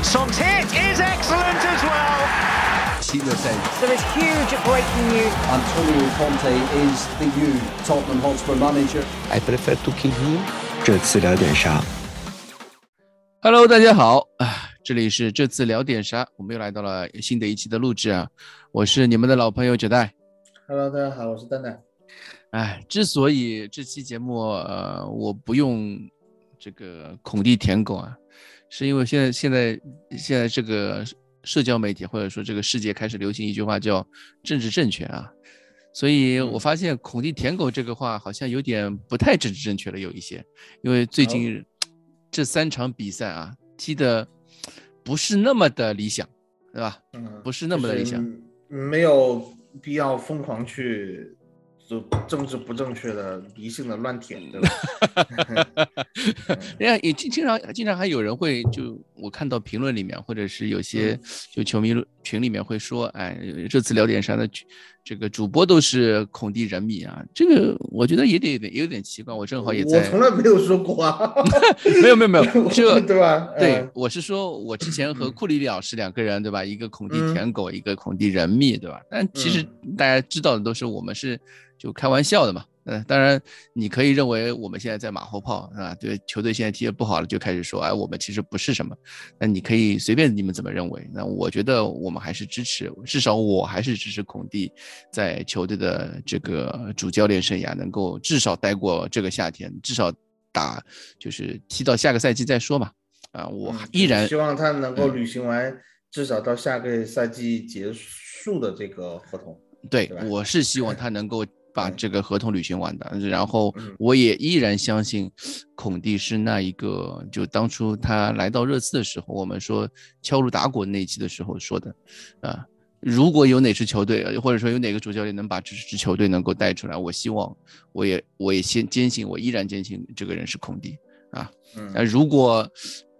And Son's hit is excellent as well.，There is huge breaking news. Antonio Conte is the new Tottenham Hotspur manager. I prefer to keep him。这次聊点啥？Hello，大家好啊，这里是这次聊点啥，我们又来到了新的一期的录制啊，我是你们的老朋友九代。Hello，大家好，我是蛋蛋。哎，之所以这期节目呃我不用这个孔蒂舔狗啊，是因为现在现在现在这个社交媒体或者说这个世界开始流行一句话叫政治正确啊，所以我发现孔蒂舔狗这个话好像有点不太政治正确了，有一些，因为最近这三场比赛啊踢的不是那么的理想，对吧？嗯，不是那么的理想。没有必要疯狂去就政治不正确的迷信的乱舔，对吧？人家也经经常经常还有人会就我看到评论里面，或者是有些嗯就球迷群里面会说，哎，这次聊点啥的，这个主播都是孔蒂人迷啊，这个我觉得也得也有点奇怪，我正好也在我，从来没有说过啊，没有没有没有，这对吧？对嗯，我是说，我之前和库里里老师两个人，对吧？一个孔蒂嗯舔狗，一个孔蒂人迷，对吧？但其实大家知道的都是我们是就开玩笑的嘛。嗯，当然你可以认为我们现在在马后炮，啊，对球队现在踢得不好了，就开始说，哎，我们其实不是什么。那你可以随便你们怎么认为。那我觉得我们还是支持，至少我还是支持孔蒂在球队的这个主教练生涯能够至少待过这个夏天，至少打就是踢到下个赛季再说嘛。啊，我嗯依然希望他能够嗯履行完至少到下个赛季结束的这个合同。对对，我是希望他能够把嗯这个合同履行完的。然后嗯我也依然相信，孔蒂是那一个，就当初他来到热刺的时候，我们说敲锣打鼓那一期的时候说的，啊，如果有哪支球队，或者说有哪个主教练能把这支球队能够带出来，我希望，我也我也先坚信，我依然坚信这个人是孔蒂啊。嗯那如果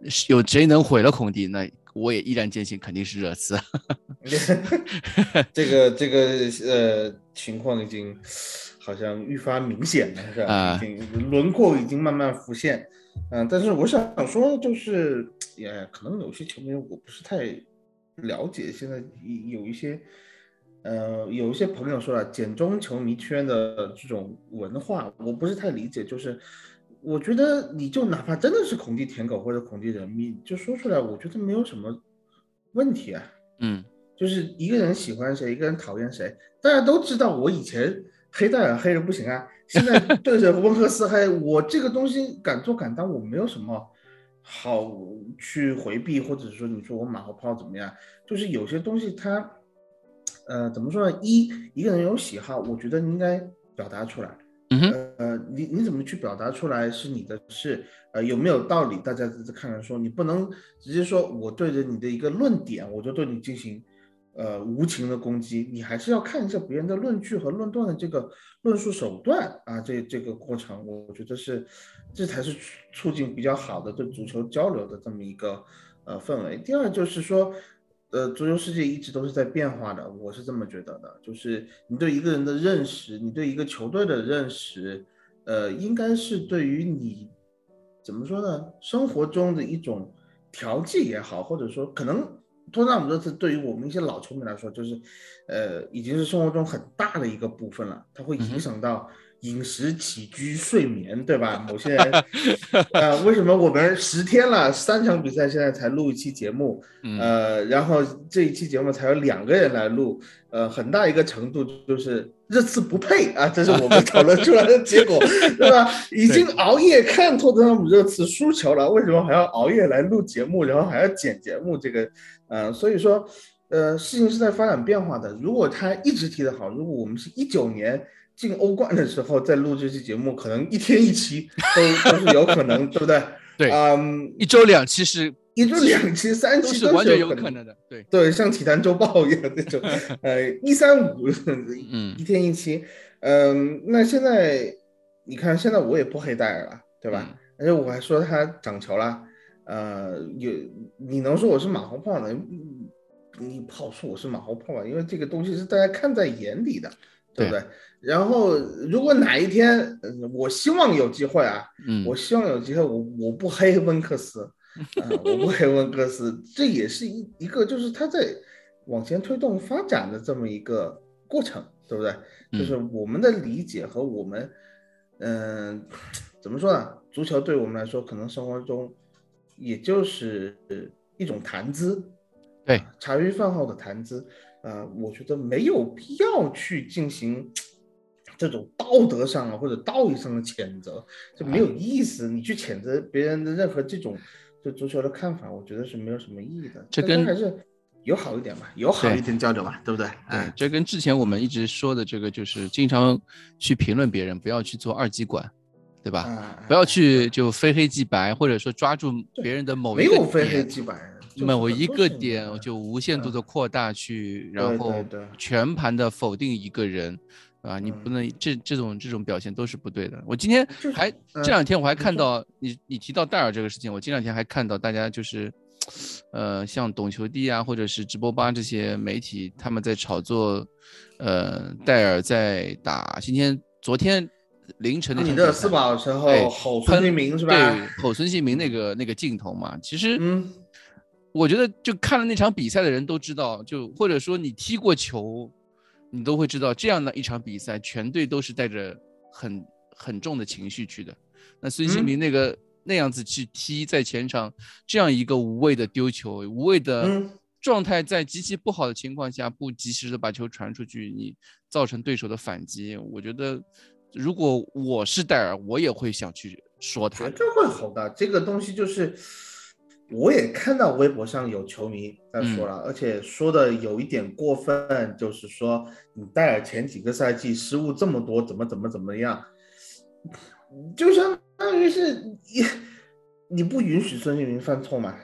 是有谁能毁了孔蒂，那我也依然坚信肯定是热刺。这个这个呃情况已经好像愈发明显了，是吧？啊已经轮廓已经慢慢浮现。嗯、但是我想说，就是也可能有些球迷我不是太了解，现在有一些呃有一些朋友说了，简中球迷圈的这种文化，我不是太理解，就是。我觉得你就哪怕真的是孔蒂舔狗或者孔蒂人你，就说出来，我觉得没有什么问题啊。嗯就是一个人喜欢谁，一个人讨厌谁，大家都知道。我以前黑戴尔黑人不行啊，现在对着温克斯黑，我这个东西敢做敢当，我没有什么好去回避，或者说你说我马后炮怎么样？就是有些东西它，呃，怎么说呢？一一个人有喜好，我觉得你应该表达出来。嗯，呃，你你怎么去表达出来是你的事，呃，有没有道理？大家在看来说，你不能直接说我对着你的一个论点，我就对你进行呃无情的攻击，你还是要看一下别人的论据和论断的这个论述手段啊，这这个过程，我觉得是这才是促进比较好的对足球交流的这么一个呃氛围。第二就是说。呃，足球世界一直都是在变化的，我是这么觉得的。就是你对一个人的认识，你对一个球队的认识，呃，应该是对于你怎么说呢？生活中的一种调剂也好，或者说可能托纳姆热刺对于我们一些老球迷来说，就是呃，已经是生活中很大的一个部分了，它会影响到饮食起居、睡眠，对吧？某些人，呃，为什么我们十天了，三场比赛现在才录一期节目，嗯呃，然后这一期节目才有两个人来录，呃，很大一个程度就是热刺不配啊，这是我们讨论出来的结果，对吧？已经熬夜看托特纳姆热刺输球了，为什么还要熬夜来录节目，然后还要剪节目？这个，呃，所以说，呃，事情是在发展变化的。如果他一直踢得好，如果我们是一九年进欧冠的时候再录这期节目，可能一天一期都都是有可能，对不对？对嗯，一周两期是一周两期、三期都是完全有有可能的，对，对，像体坛周报一样那种，呃，一三五，嗯一天一期，嗯、那现在你看，现在我也不黑戴尔了，对吧？而且我还说他涨球了，呃，有你能说我是马后炮呢？嗯你不好说我是马后炮吧，因为这个东西是大家看在眼里的，对不对？然后如果哪一天，呃我希望有机会啊，嗯，我希望有机会我，我不黑温克斯，啊，我不黑温克斯，这也是一一个就是他在往前推动发展的这么一个过程，对不对？就是我们的理解和我们，嗯、怎么说呢？足球对我们来说，可能生活中也就是一种谈资，对啊茶余饭后的谈资，呃，我觉得没有必要去进行这种道德上啊或者道义上的谴责，就没有意思。你去谴责别人的任何这种对足球的看法，我觉得是没有什么意义的。这跟还是友好一点吧，友好一点交流吧，对不对？对哎，，这跟之前我们一直说的这个，就是经常去评论别人，不要去做二极管，对吧？啊不要去就非黑即白，或者说抓住别人的某一个有非黑点某一个点就无限度的扩大去，然后全盘的否定一个人，啊，你不能这这种这种表现都是不对的。我今天就是还嗯这两天我还看到你你提到戴尔这个事情，我这两天还看到大家就是，呃，像懂球帝啊，或者是直播吧这些媒体，他们在炒作，呃，戴尔在打今天昨天凌晨的你的四宝的时对候吼孙兴民是吧？对，吼孙兴民那个那个镜头嘛，其实，嗯，我觉得就看了那场比赛的人都知道，就或者说你踢过球，你都会知道，这样的一场比赛，全队都是带着很很重的情绪去的。那孙兴嗯民那个、那样子去踢，在前场这样一个无谓的丢球，无谓的嗯状态，在极其不好的情况下，不及时的把球传出去，你造成对手的反击，我觉得。如果我是戴尔，我也会想去说他的。绝对会吼的。这个东西就是，我也看到微博上有球迷在说了，而且说的有一点过分，就是说你戴尔前几个赛季失误这么多，怎么怎么怎么样，就相当于是你你不允许孙兴民犯错嘛，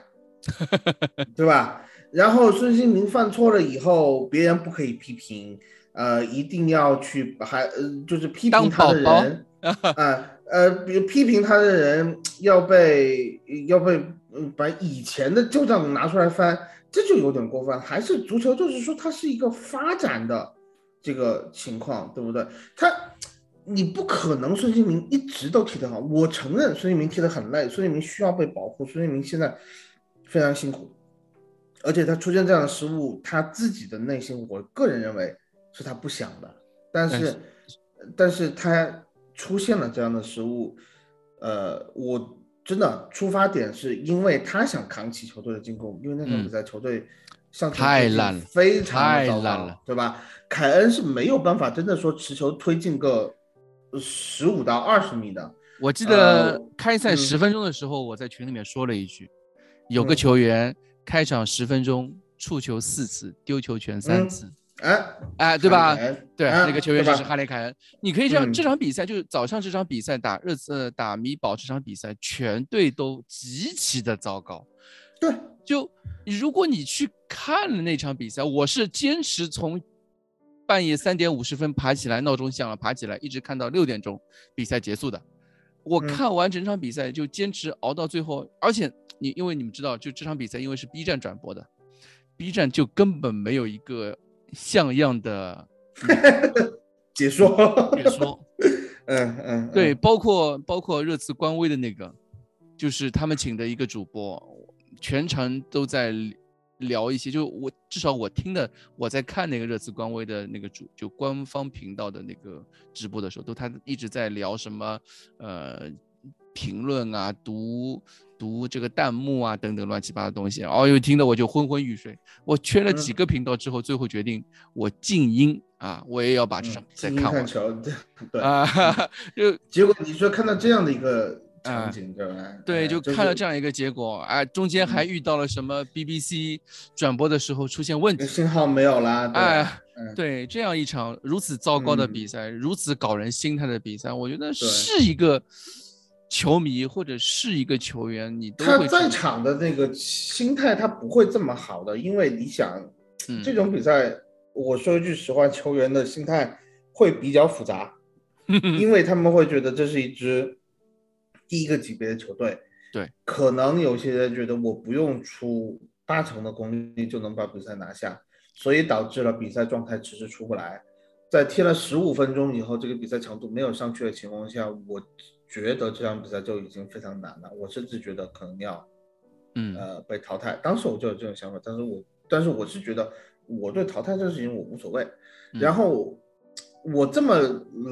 对吧？然后孙兴民犯错了以后，别人不可以批评，呃，一定要去还呃，就是批评他的人，啊呃，比如批评他的人要被要被嗯把以前的旧账拿出来翻，这就有点过分。还是足球，就是说它是一个发展的这个情况，对不对？他你不可能孙兴民一直都踢得好，我承认孙兴民踢得很累，孙兴民需要被保护，孙兴民现在非常辛苦，而且他出现这样的失误，他自己的内心，我个人认为是他不想的，但是但是但是他出现了这样的失误，呃，我真的出发点是因为他想扛起球队的进攻，因为那场比赛球队上太烂了非常糟糕烂了，对吧？凯恩是没有办法真的说持球推进个十五到二十米的，我记得呃开赛嗯十分钟的时候，我在群里面说了一句，有个嗯。球员开场十分钟触球四次，丢球权三嗯。次，哎，哎，对吧对，啊那个球员就是哈雷凯恩。你可以这样，嗯这场比赛就是早上这场比赛打热刺呃打米堡这场比赛，全队都极其的糟糕。对，就如果你去看了那场比赛，我是坚持从半夜三点五十分爬起来，闹钟响了爬起来，一直看到六点钟比赛结束的。我嗯看完整场比赛就坚持熬到最后，而且你因为你们知道，就这场比赛因为是 B 站转播的，B 站就根本没有一个像样的 解说，解说。嗯嗯，对，嗯，包括包括热刺官微的那个，就是他们请的一个主播，全程都在聊一些，就我至少我听的，我在看那个热刺官微的那个主，就官方频道的那个直播的时候，都他一直在聊什么，呃，评论啊，读读这个弹幕啊等等乱七八糟的东西，哦哟，听得我就昏昏欲睡。我缺了几嗯。个频道之后，最后决定我静音啊，我也要把这场比赛看完看球，对。对啊，就。结果你说看到这样的一个啊场景，对吧？对，哎就看了这样一个结果，啊，中间还嗯。遇到了什么 BBC 转播的时候出现问题，信号没有了，哎，嗯，对，这样一场如此糟糕的嗯。比赛，如此搞人心态的比赛，我觉得是一个球迷或者是一个球员，你都他会在场的那个心态，他不会这么好的，因为你想，嗯这种比赛，我说一句实话，球员的心态会比较复杂，因为他们会觉得这是一支第一个级别的球队，对，可能有些人觉得我不用出八成的功力就能把比赛拿下，所以导致了比赛状态迟迟出不来。在踢了十五分钟以后，这个比赛强度没有上去的情况下，我觉得这场比赛就已经非常难了。我甚至觉得可能要嗯呃被淘汰。当时我就有这种想法，但是我但是我是觉得我对淘汰这个事情我无所谓。嗯然后我这么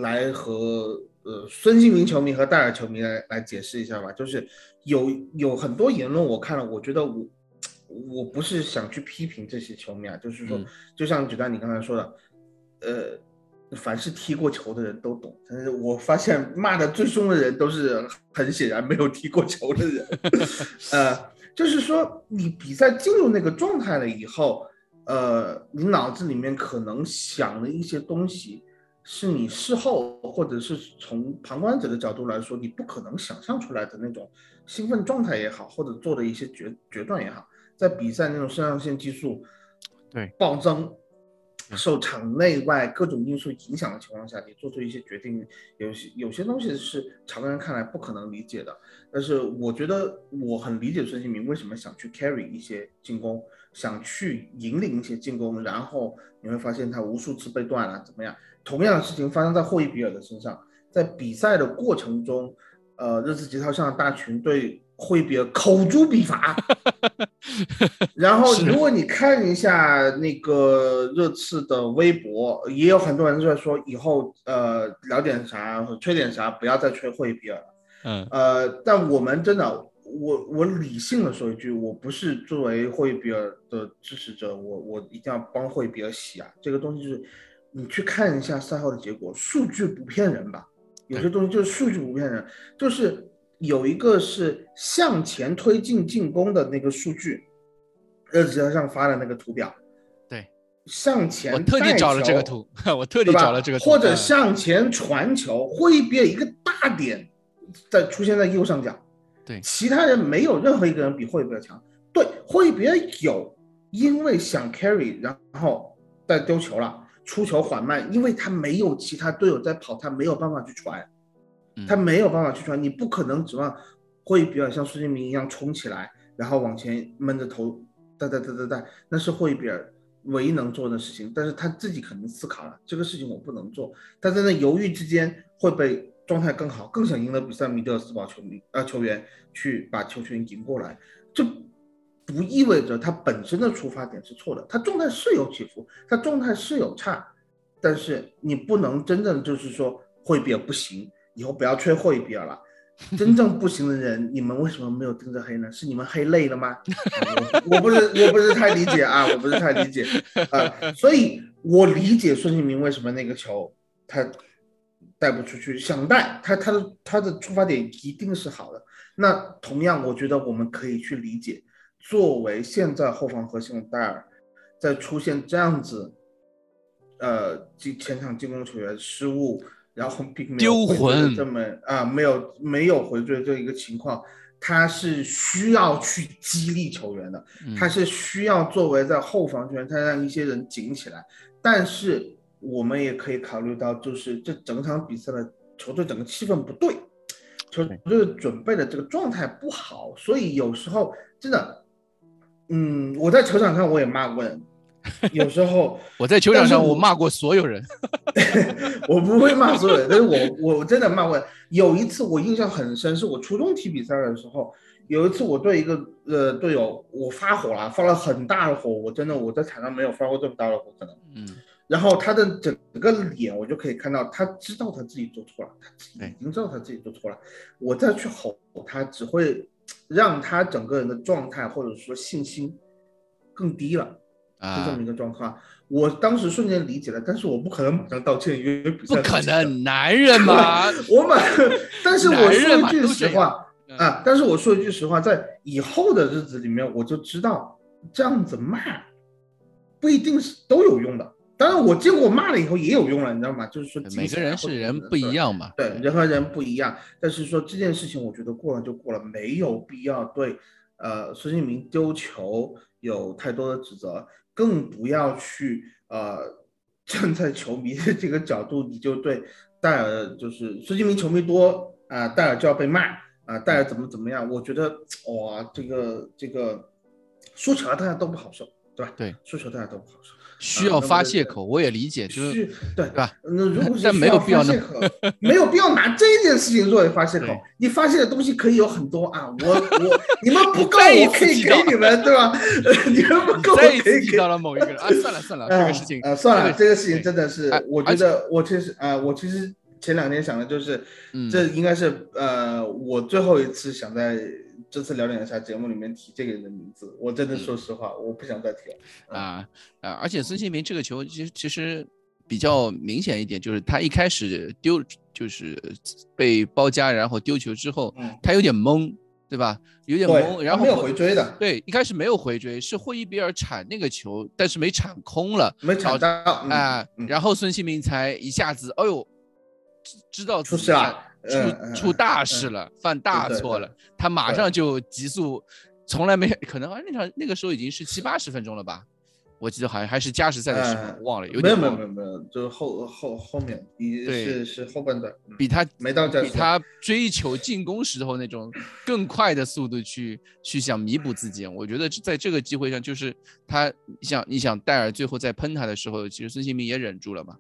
来和呃孙兴民球迷和戴尔球迷来来解释一下吧，就是有有很多言论我看了，我觉得我我不是想去批评这些球迷啊，就是说，嗯就像举丹你刚才说的，呃。凡是踢过球的人都懂，但是我发现骂的最凶的人都是很显然没有踢过球的人。呃，就是说你比赛进入那个状态了以后，呃，你脑子里面可能想的一些东西，是你事后或者是从旁观者的角度来说，你不可能想象出来的那种兴奋状态也好，或者做的一些决决断也好，在比赛那种肾上腺激素对暴增。受场内外各种因素影响的情况下，你做出一些决定，有些有些东西是常人看来不可能理解的。但是我觉得我很理解孙兴民为什么想去 carry 一些进攻，想去引领一些进攻，然后你会发现他无数次被断了，怎么样？同样的事情发生在霍伊比尔的身上，在比赛的过程中，呃，热刺吉他上的大群对霍伊比尔口诛笔伐。然后，如果你看一下那个热刺的微博，也有很多人在说，以后呃聊点啥，吹点啥，不要再吹霍伊比尔了。嗯呃，但我们真的，我我理性的说一句，我不是作为霍伊比尔的支持者，我我一定要帮霍伊比尔洗啊。这个东西就是，你去看一下赛后的结果，数据不骗人吧？有些东西就是数据不骗人，就是有一个是向前推进进攻的那个数据，热刺上发的那个图表，对，向前我特地找了这个球图，我特地？找了这个图，或者嗯向前传球，霍伊比尔一个大点在出现在右上角，对。其他人没有任何一个人比霍伊比尔强。对，霍伊比尔有，因为想 carry，然后再丢球了，出球缓慢，因为他没有其他队友在跑，他没有办法去传，嗯他没有办法去传，你不可能指望霍伊比尔像孙兴民一样冲起来，然后往前闷着头哒哒哒哒哒，那是霍伊比尔唯一能做的事情。但是他自己肯定思考了，这个事情我不能做。他在那犹豫之间会被状态更好、更想赢得比赛，米德尔斯堡球迷呃球员去把球权赢过来，这不意味着他本身的出发点是错的。他状态是有起伏，他状态是有差，但是你不能真正就是说霍伊比尔不行，以后不要吹霍伊比尔了。真正不行的人，你们为什么没有盯着黑呢？是你们黑累了吗？我 我不是我不是太理解啊，我不是太理解啊，所以我理解孙兴民为什么那个球他带不出去，想带他他的他的出发点一定是好的。那同样，我觉得我们可以去理解，作为现在后防核心的戴尔，在出现这样子，呃，进前场进攻球员失误，然后并没有丢魂这么啊、没有没有回追这一个情况，他是需要去激励球员的，嗯他是需要作为在后防圈，他让一些人紧起来。但是我们也可以考虑到，就是这整场比赛的球队整个气氛不对，球队准备的这个状态不好，所以有时候真的，嗯，我在球场上我也骂过人，有时候 我在球场上我骂过所有人，我不会骂所有人，但是我我真的骂过。有一次我印象很深，是我初中踢比赛的时候，有一次我对一个呃队友我发火了，发了很大的火，我真的我在场上没有发过这么大的火可能。嗯，然后他的整个脸，我就可以看到他知道他自己做错了，他已经知道他自己做错了。我再去吼他，只会让他整个人的状态或者说信心更低了。是这啊么一，个状况。我当时瞬间理解了，但是我不可能马上道歉，因为比赛不可能，男人嘛，我马，但是我说一句实话嗯啊，但是我说一句实话，在以后的日子里面，我就知道这样子骂不一定是都有用的。当然，我见过骂了以后也有用了，你知道吗？就是说每个人是人不一。样嘛，对，人和人不一样，但是说这件事情，我觉得过了就过了，没有必要对呃孙兴民丢球有太多的指责，更不要去呃站在球迷的这个角度，你就对戴尔就是孙兴民球迷多啊、戴尔就要被骂啊、戴尔怎么怎么样？我觉得哇，这个这个输球大家都不好受，对吧？对，输球大家都不好受。需要发泄口，我也理解，就是是，对对吧？那如果 是但没有必要那发泄口，没有必要拿这件事情作为发泄口。你发泄的东西可以有很多啊，我 我你们不够，我可以给你们，对吧？呃你们不够，我可以给提到了某一个人啊，算了算了，这呃个事情，啊，算了，这个事情真的是哎，我觉得我其实啊，我其实前两天想的就是，嗯这应该是呃，我最后一次想在这次聊点一下节目里面提这个人的名字。我真的说实话，我不想再提了。啊啊！而且孙兴民这个球其实其实比较明显一点，就是他一开始丢就是被包夹，然后丢球之后，嗯，他有点懵，对吧？有点懵，，然后没有回追的，对，一开始没有回追，是霍伊比尔铲那个球，但是没铲空了，没抢到嗯啊、嗯然后孙兴民才一下子，哎呦，知知道出事了，嗯出嗯出大嗯事了，犯大错了，他马上就急速，从来没可能啊，那场那个时候已经是七八十分钟了吧，我记得好像还是加时赛的时候，嗯忘了，有没有没有没有没有，就是后后后面也对是是后半段，嗯比他没到加时比他追求进攻时候那种更快的速度去去想弥补自己。我觉得在这个机会上，就是他你想你想戴尔最后在喷他的时候，其实孙兴民也忍住了嘛，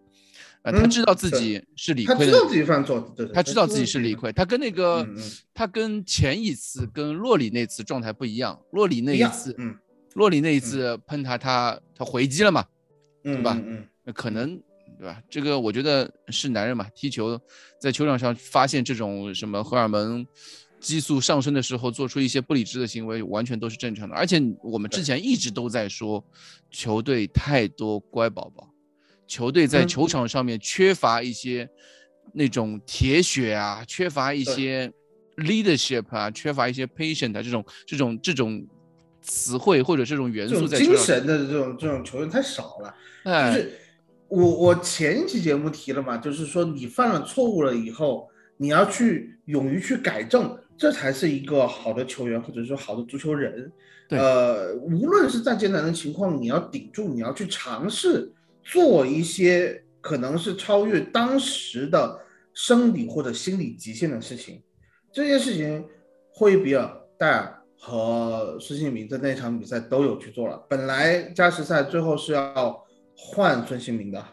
呃，他嗯知道自己是理亏的，他知道自己犯错，他知道自己是理亏，他跟那个他跟前一次跟洛里那次状态不一样，洛里那一次，嗯洛里那一次喷他，他他回击了嘛，对，吧嗯可能对吧？这个我觉得是男人嘛，踢球在球场上发现这种什么荷尔蒙激素上升的时候，做出一些不理智的行为，完全都是正常的。而且我们之前一直都在说，球队太多乖宝宝，球队在嗯球场上面缺乏一些那种铁血啊，缺乏一些 leadership 啊，缺乏一些 patient 啊这种这种这种词汇或者这种元素在。精神的这种这种球员太少了。就哎，是我我前一期节目提了嘛，就是说你犯了错误了以后，你要去勇于去改正，这才是一个好的球员或者说好的足球人。对呃，无论是再艰难的情况，你要顶住，你要去尝试做一些可能是超越当时的生理或者心理极限的事情。这件事情，霍伊比尔、戴尔和孙兴民在那场比赛都有去做了。本来加时赛最后是要换孙兴民的，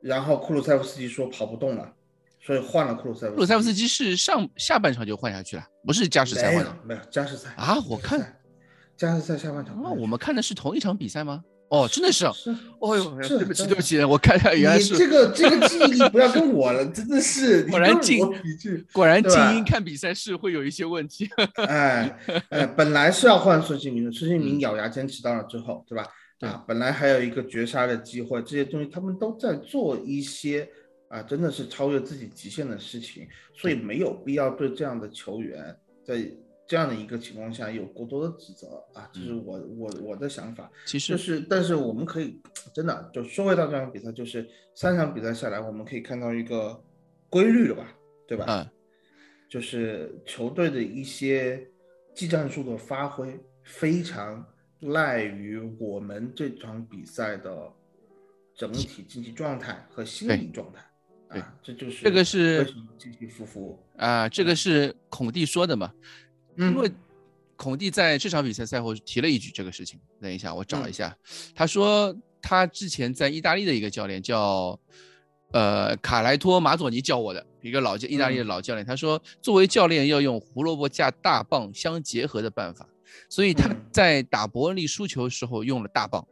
然后库鲁塞夫斯基说跑不动了，所以换了库鲁塞夫。库鲁塞夫斯基是上下半场就换下去了，不是加时赛换的没有加时赛啊我看加时赛下半场啊？我们看的是同一场比赛吗？哦，真的是哦呦，对不起对不起，我看一下原来是这个这个记忆力不要跟我了，真的是 果然进我比去。果然看比赛是会有一些问题。哎哎，本来是要换孙兴民的，孙兴民嗯咬牙坚持到了最后，对吧？对啊，本来还有一个绝杀的机会，这些东西他们都在做一些啊，真的是超越自己极限的事情，所以没有必要对这样的球员在这样的一个情况下有过多的指责啊，这是我我我的想法。其实就是，但是我们可以真的就说回到这场比赛，就是三场比赛下来，我们可以看到一个规律了吧，对吧？嗯，就是球队的一些技战术的发挥非常赖于我们这场比赛的整体竞技状态和心理状态。对啊，这就是这个是起起伏伏。啊，这个是孔蒂说的嘛？嗯因为孔蒂在这场比赛赛后提了一句这个事情。等一下，我找一下。他说他之前在意大利的一个教练叫呃卡莱托马佐尼教我的一个老教意大利的老教练。他说，作为教练要用胡萝卜加大棒相结合的办法，所以他嗯在打伯恩利输球的时候用了大棒。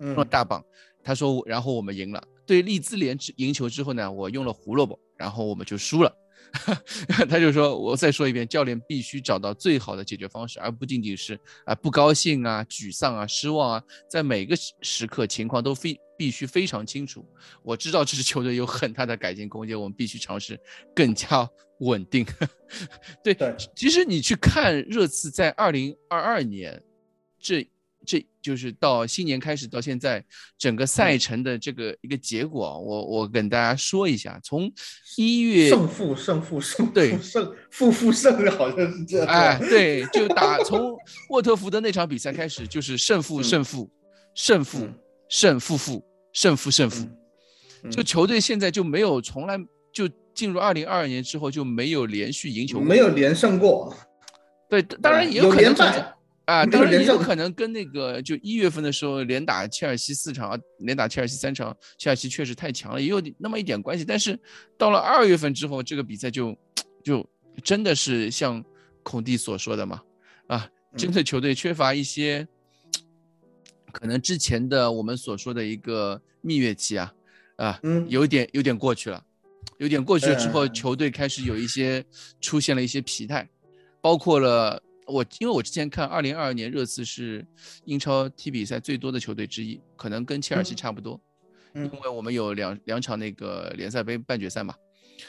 嗯用了大棒，他说，然后我们赢了。对利兹联赢球之后呢，我用了胡萝卜，然后我们就输了。他就说，我再说一遍，教练必须找到最好的解决方式，而不仅仅是啊不高兴啊、沮丧啊、失望啊，在每个时时刻情况都非必须非常清楚。我知道这支球队有很大的改进空间，我们必须尝试更加稳定。对，对其实你去看热刺在二零二二年这这就是到新年开始到现在整个赛程的这个一个结果啊，我我跟大家说一下，从一月胜负胜负胜负对胜负负胜好像是这样。哎，对，就打从沃特福德那场比赛开始，就是胜负嗯。胜负胜负嗯。胜负负胜负胜负，嗯。就球队现在就没有从来就进入二零二二年之后就没有连续赢球过，没有连胜过，对，当然也有连可能啊，当然也有可能跟那个就一月份的时候连打切尔西四场，连打切尔西三场，切尔西确实太强了，也有那么一点关系。但是到了二月份之后，这个比赛就就真的是像孔蒂所说的嘛，啊，真的球队缺乏一些可能之前的我们所说的一个蜜月期啊，啊，嗯。有点有点过去了，有点过去了之后，嗯。球队开始有一些出现了一些疲态，包括了我，因为我之前看二零二二年热刺是英超踢比赛最多的球队之一，可能跟切尔西嗯。差不多，嗯。因为我们有两两场那个联赛杯半决赛嘛，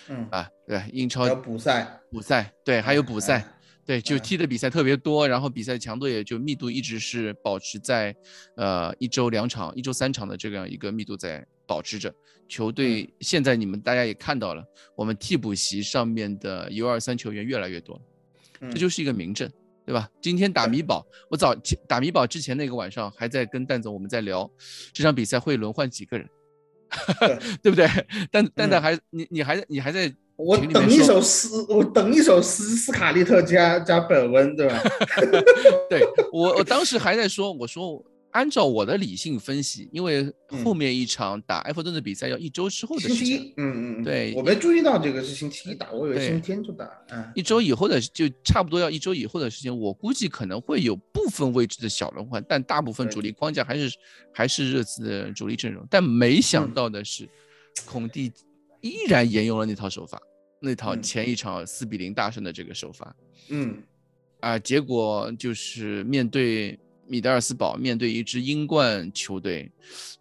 嗯，啊，对，英超还有补赛，补赛，对，还有补赛，哎对，就嗯。踢的比赛特别多，然后比赛强度也就密度一直是保持在，呃，一周两场、一周三场的这样一个密度在保持着。球队现在你们大家也看到了，我们替补席上面的 U 二三球员越来越多了，嗯。这就是一个明证，对吧？今天打米堡，我早打米堡之前那个晚上还在跟蛋总我们在聊这场比赛会轮换几个人，对对不对？蛋蛋蛋嗯还你你还你还在我等一说首斯，我等一首斯斯卡利特加加本温，对吧？对我，我当时还在说，我说按照我的理性分析，因为后嗯。面一场打埃弗顿的比赛要一周之后的事情，星期一，嗯嗯嗯，对我没注意到这个是星期一打，我以为星期天就打，嗯，一周以后的就差不多要一周以后的事情，我估计可能会有部分位置的小轮换，但大部分主力框架还是还是热刺的主力阵容。但没想嗯。到的是，孔蒂依然沿用了那套手法，那套嗯。前一场四比零大胜的这个手法。嗯。啊，结果就是面对米德尔斯堡，面对一支英冠球队，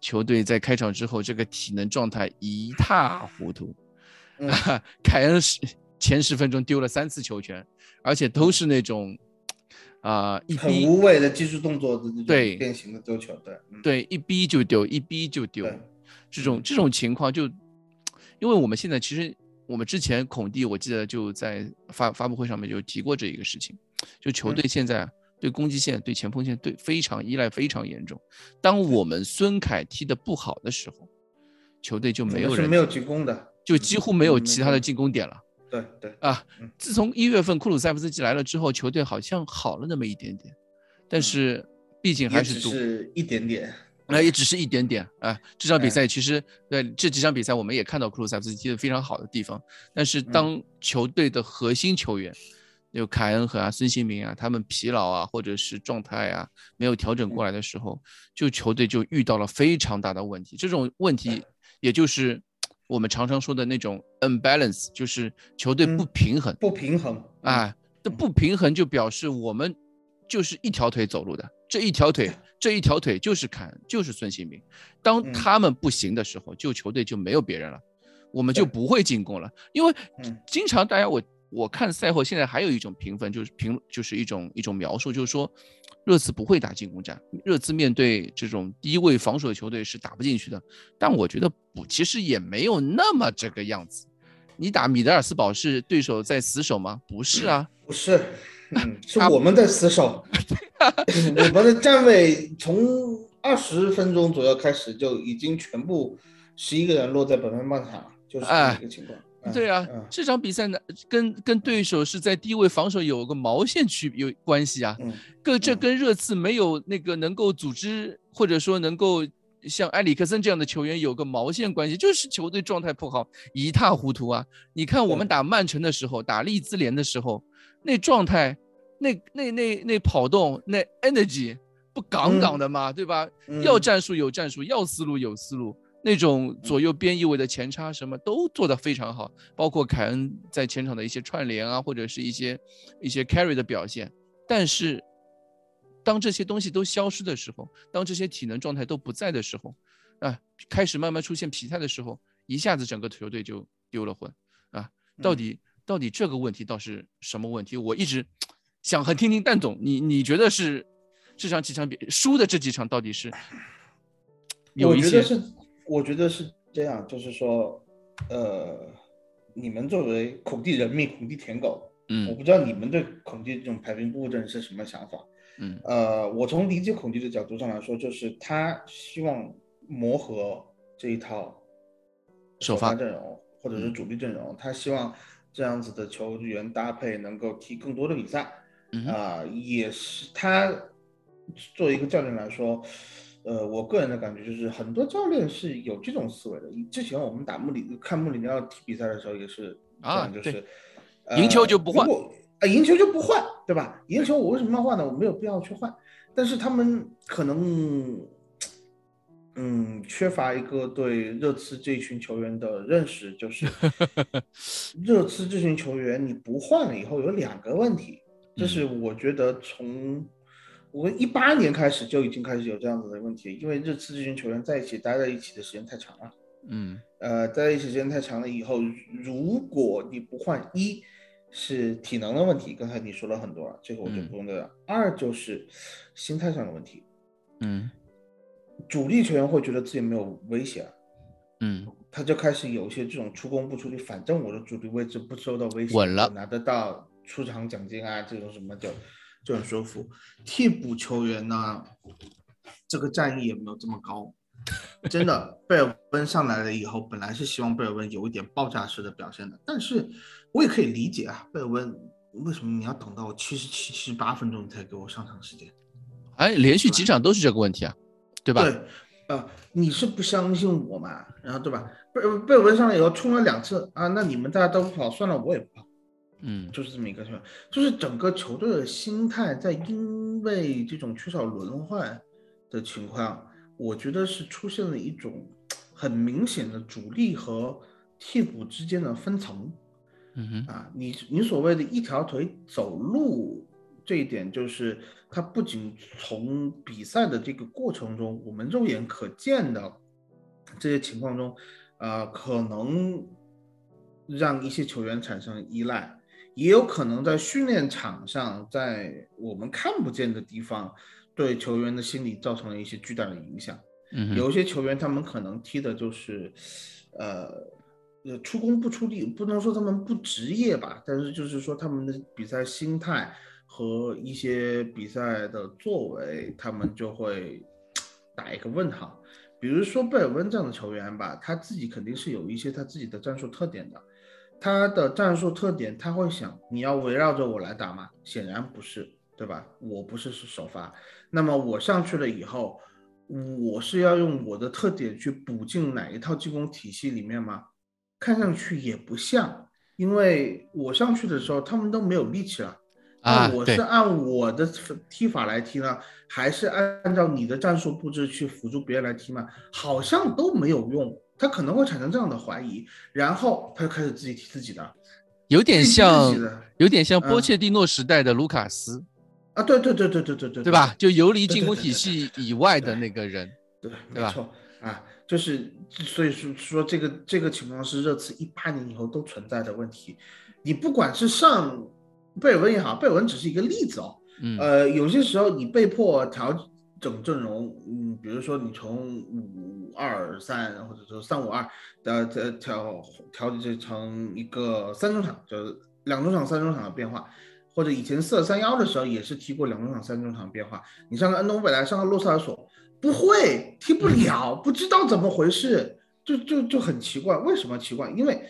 球队在开场之后，这个体能状态一塌糊涂。嗯。凯恩是前十分钟丢了三次球权，而且都是那种啊、一很逼无谓的技术动作对变形的丢球，对，嗯。对一逼就丢，一逼就丢，这种这种情况就，因为我们现在其实我们之前孔蒂我记得就在发发布会上面就提过这一个事情，就球嗯。队现在啊对攻击线、对前锋线对非常依赖非常严重。当我们孙凯踢得不好的时候，球队就没有人是没有进攻的，就几乎没有嗯其他的进攻点了。对对，啊嗯，自从一月份库鲁塞夫斯基来了之后，球队好像好了那么一点点，但是毕竟还是，只是一点点，那也只是一点点啊。这场比哎赛其实对这几场比赛我们也看到库鲁塞夫斯基踢得非常好的地方，但是当球队的核心球员，有凯恩和啊孙兴民啊，他们疲劳啊或者是状态啊没有调整过来的时候，就球队就遇到了非常大的问题。这种问题也就是我们常常说的那种 imbalance，就是球队不嗯平衡。不平衡，嗯，啊，这不平衡就表示我们就是一条腿走路的，这一条腿，这一条腿就是凯恩，就是孙兴民。当嗯他们不行的时候，就球队就没有别人了，我们就不会进攻了。因为嗯经常大家我我看赛后，现在还有一种评分，就是评就是一种一种描述，就是说热刺不会打进攻战，热刺面对这种低位防守的球队是打不进去的。但我觉得不，其实也没有那么这个样子。你打米德尔斯堡是对手在死守吗？不是啊，不是，嗯，是我们在死守 我们的站位从二十分钟左右开始就已经全部十一个人落在本分半场了，就是这个情况。嗯对啊，嗯这场比赛呢，跟跟对手是在低位防守有个毛线区别有关系啊。嗯跟这嗯跟热刺没有那个能够组织或者说能够像埃里克森这样的球员有个毛线关系，就是球队状态不好，一塌糊涂啊！你看我们打曼城的时候，打利兹联的时候，那状态，那那那那跑动，那 energy 不杠杠的吗，对吧？嗯要战术有战术，要思路有思路，那种左右边翼位的前插什么都做得非常好，包括凯恩在前场的一些串联啊，或者是一些一些 carry 的表现。但是，当这些东西都消失的时候，当这些体能状态都不在的时候，啊，开始慢慢出现疲态的时候，一下子整个球队就丢了魂啊！到底到底这个问题倒是什么问题？我一直想和听听蛋总，你你觉得是这场几场比输的这几场到底是有一些我觉得是，我觉得是这样，就是说，呃，你们作为孔蒂人命、孔蒂舔狗，嗯我嗯不知道你们对孔蒂这种排兵布阵是什么想法。嗯呃，我从理解孔蒂的角度上来说，就是他希望磨合这一套首发阵容或者是主力阵容，他希望这样子的球员搭配能够踢更多的比赛。嗯啊、也是他作为一个教练来说，呃，我个人的感觉就是很多教练是有这种思维的。之前我们打穆里看穆里尼奥踢比赛的时候也是这啊样，就是、呃赢球就不换啊，赢球就不换，对吧？赢球我为什么要换呢？我没有必要去换。但是他们可能，嗯，缺乏一个对热刺这群球员的认识，就是 热刺这群球员你不换了以后有两个问题，这是我觉得从我们一八年开始就已经开始有这样子的问题，因为这次这群球员在一起待在一起的时间太长了。嗯呃，待在一起时间太长了以后，如果你不换，一是体能的问题，刚才你说了很多了，这个我就嗯不用了。二就是心态上的问题，嗯主力球员会觉得自己没有威胁了，嗯他就开始有一些这种出工不出力，反正我的主力位置不受到威胁，稳了拿得到出场奖金啊，这种什么就就很舒服。替补球员呢，这个战力也没有这么高。真的，贝尔温上来了以后，本来是希望贝尔温有一点爆炸式的表现的，但是我也可以理解啊，贝尔温为什么你要等到七十七、七十八分钟才给我上场时间？哎，连续几场都是这个问题啊，对吧？对，呃，你是不相信我嘛？然后对吧？贝尔贝尔温上来以后冲了两次啊，那你们大家都不跑，算了，我也不跑，嗯就是这么一个情况。就是整个球队的心态在因为这种缺少轮换的情况，我觉得是出现了一种很明显的主力和替补之间的分层。嗯哼啊，你你所谓的一条腿走路这一点，就是它不仅从比赛的这个过程中，我们肉眼可见的这些情况中，呃，可能让一些球员产生依赖，也有可能在训练场上，在我们看不见的地方，对球员的心理造成了一些巨大的影响。嗯有一些球员他们可能踢的就是，呃，呃，出工不出力，不能说他们不职业吧，但是就是说他们的比赛心态和一些比赛的作为，他们就会打一个问号。比如说贝尔温这样的球员吧，他自己肯定是有一些他自己的战术特点的。他的战术特点，他会想你要围绕着我来打吗？显然不是，对吧？我不是是首发，那么我上去了以后，我是要用我的特点去补进哪一套进攻体系里面吗？看上去也不像，因为我上去的时候他们都没有力气了。啊那我是按我的踢法来踢呢，还是按照你的战术布置去辅助别人来踢吗？好像都没有用，他可能会产生这样的怀疑，然后他就开始自己提自己的有点像有点像波嗯切蒂诺时代的卢卡斯，啊，对对对对对对对，对吧？就游离进攻体系以外的那个人，对，对吧没错啊，就是所以说说这个这个情况是热刺一八年以后都存在的问题。你不管是上贝尔温也好，贝尔温只是一个例子哦。嗯呃，有些时候你被迫调整阵容，嗯，比如说你从五二三或者说三五二的这调调节成一个三中场，就是两中场、三中场的变化。或者以前四二三幺的时候也是踢过两中场、三中场变化。你上个恩东贝莱，上个洛塞尔索，不会踢不了，不知道怎么回事，就就就很奇怪。为什么奇怪？因为